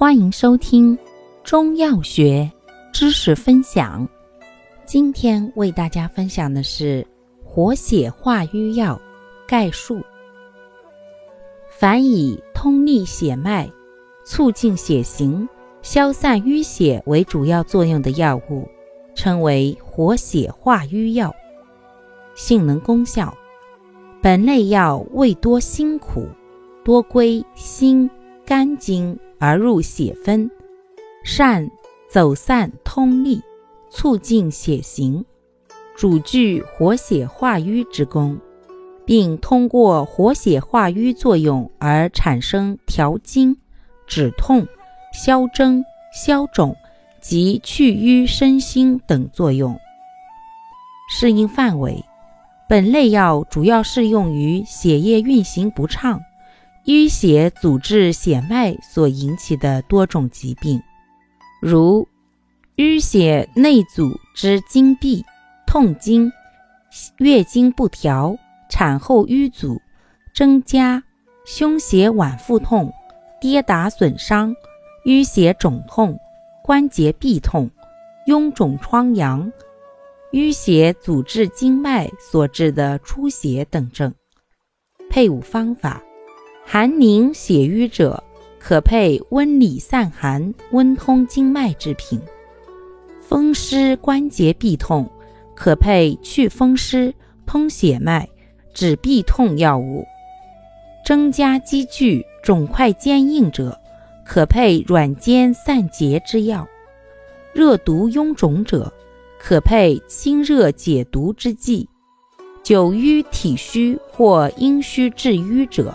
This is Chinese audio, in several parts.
欢迎收听中药学知识分享。今天为大家分享的是活血化瘀药概述。凡以通利血脉、促进血行、消散淤血为主要作用的药物，称为活血化瘀药。性能功效：本类药味多辛苦，多归心、肝经。而入血分，善走散通利，促进血行，主具活血化瘀之功，并通过活血化瘀作用而产生调经、止痛、消征、消肿及去瘀生新等作用。适应范围：本类药主要适用于血液运行不畅。淤血阻滞血脉所引起的多种疾病，如淤血内阻之经闭、痛经、月经不调、产后瘀阻、增加、胸胁脘腹痛、跌打损伤、淤血肿痛、关节痹痛、臃肿疮疡、淤血阻滞经脉所致的出血等症。配伍方法。寒凝血瘀者，可配温里散寒、温通经脉之品；风湿关节痹痛，可配祛风湿、通血脉、止痹痛药物；增加积聚、肿块坚硬者，可配软坚散结之药；热毒臃肿者，可配清热解毒之剂；久瘀体虚或阴虚致瘀者。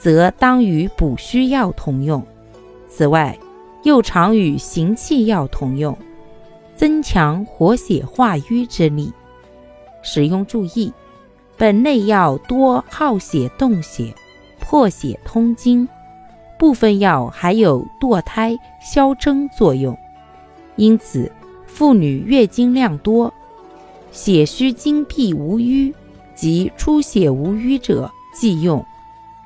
则当与补虚药同用。此外，又常与行气药同用，增强活血化瘀之力。使用注意：本类药多耗血动血、破血通经，部分药还有堕胎、消征作用。因此，妇女月经量多、血虚经闭无瘀及出血无瘀者忌用。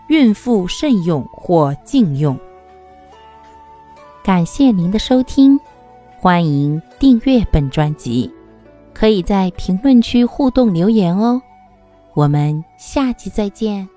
孕妇慎用或禁用。感谢您的收听，欢迎订阅本专辑，可以在评论区互动留言哦。我们下期再见。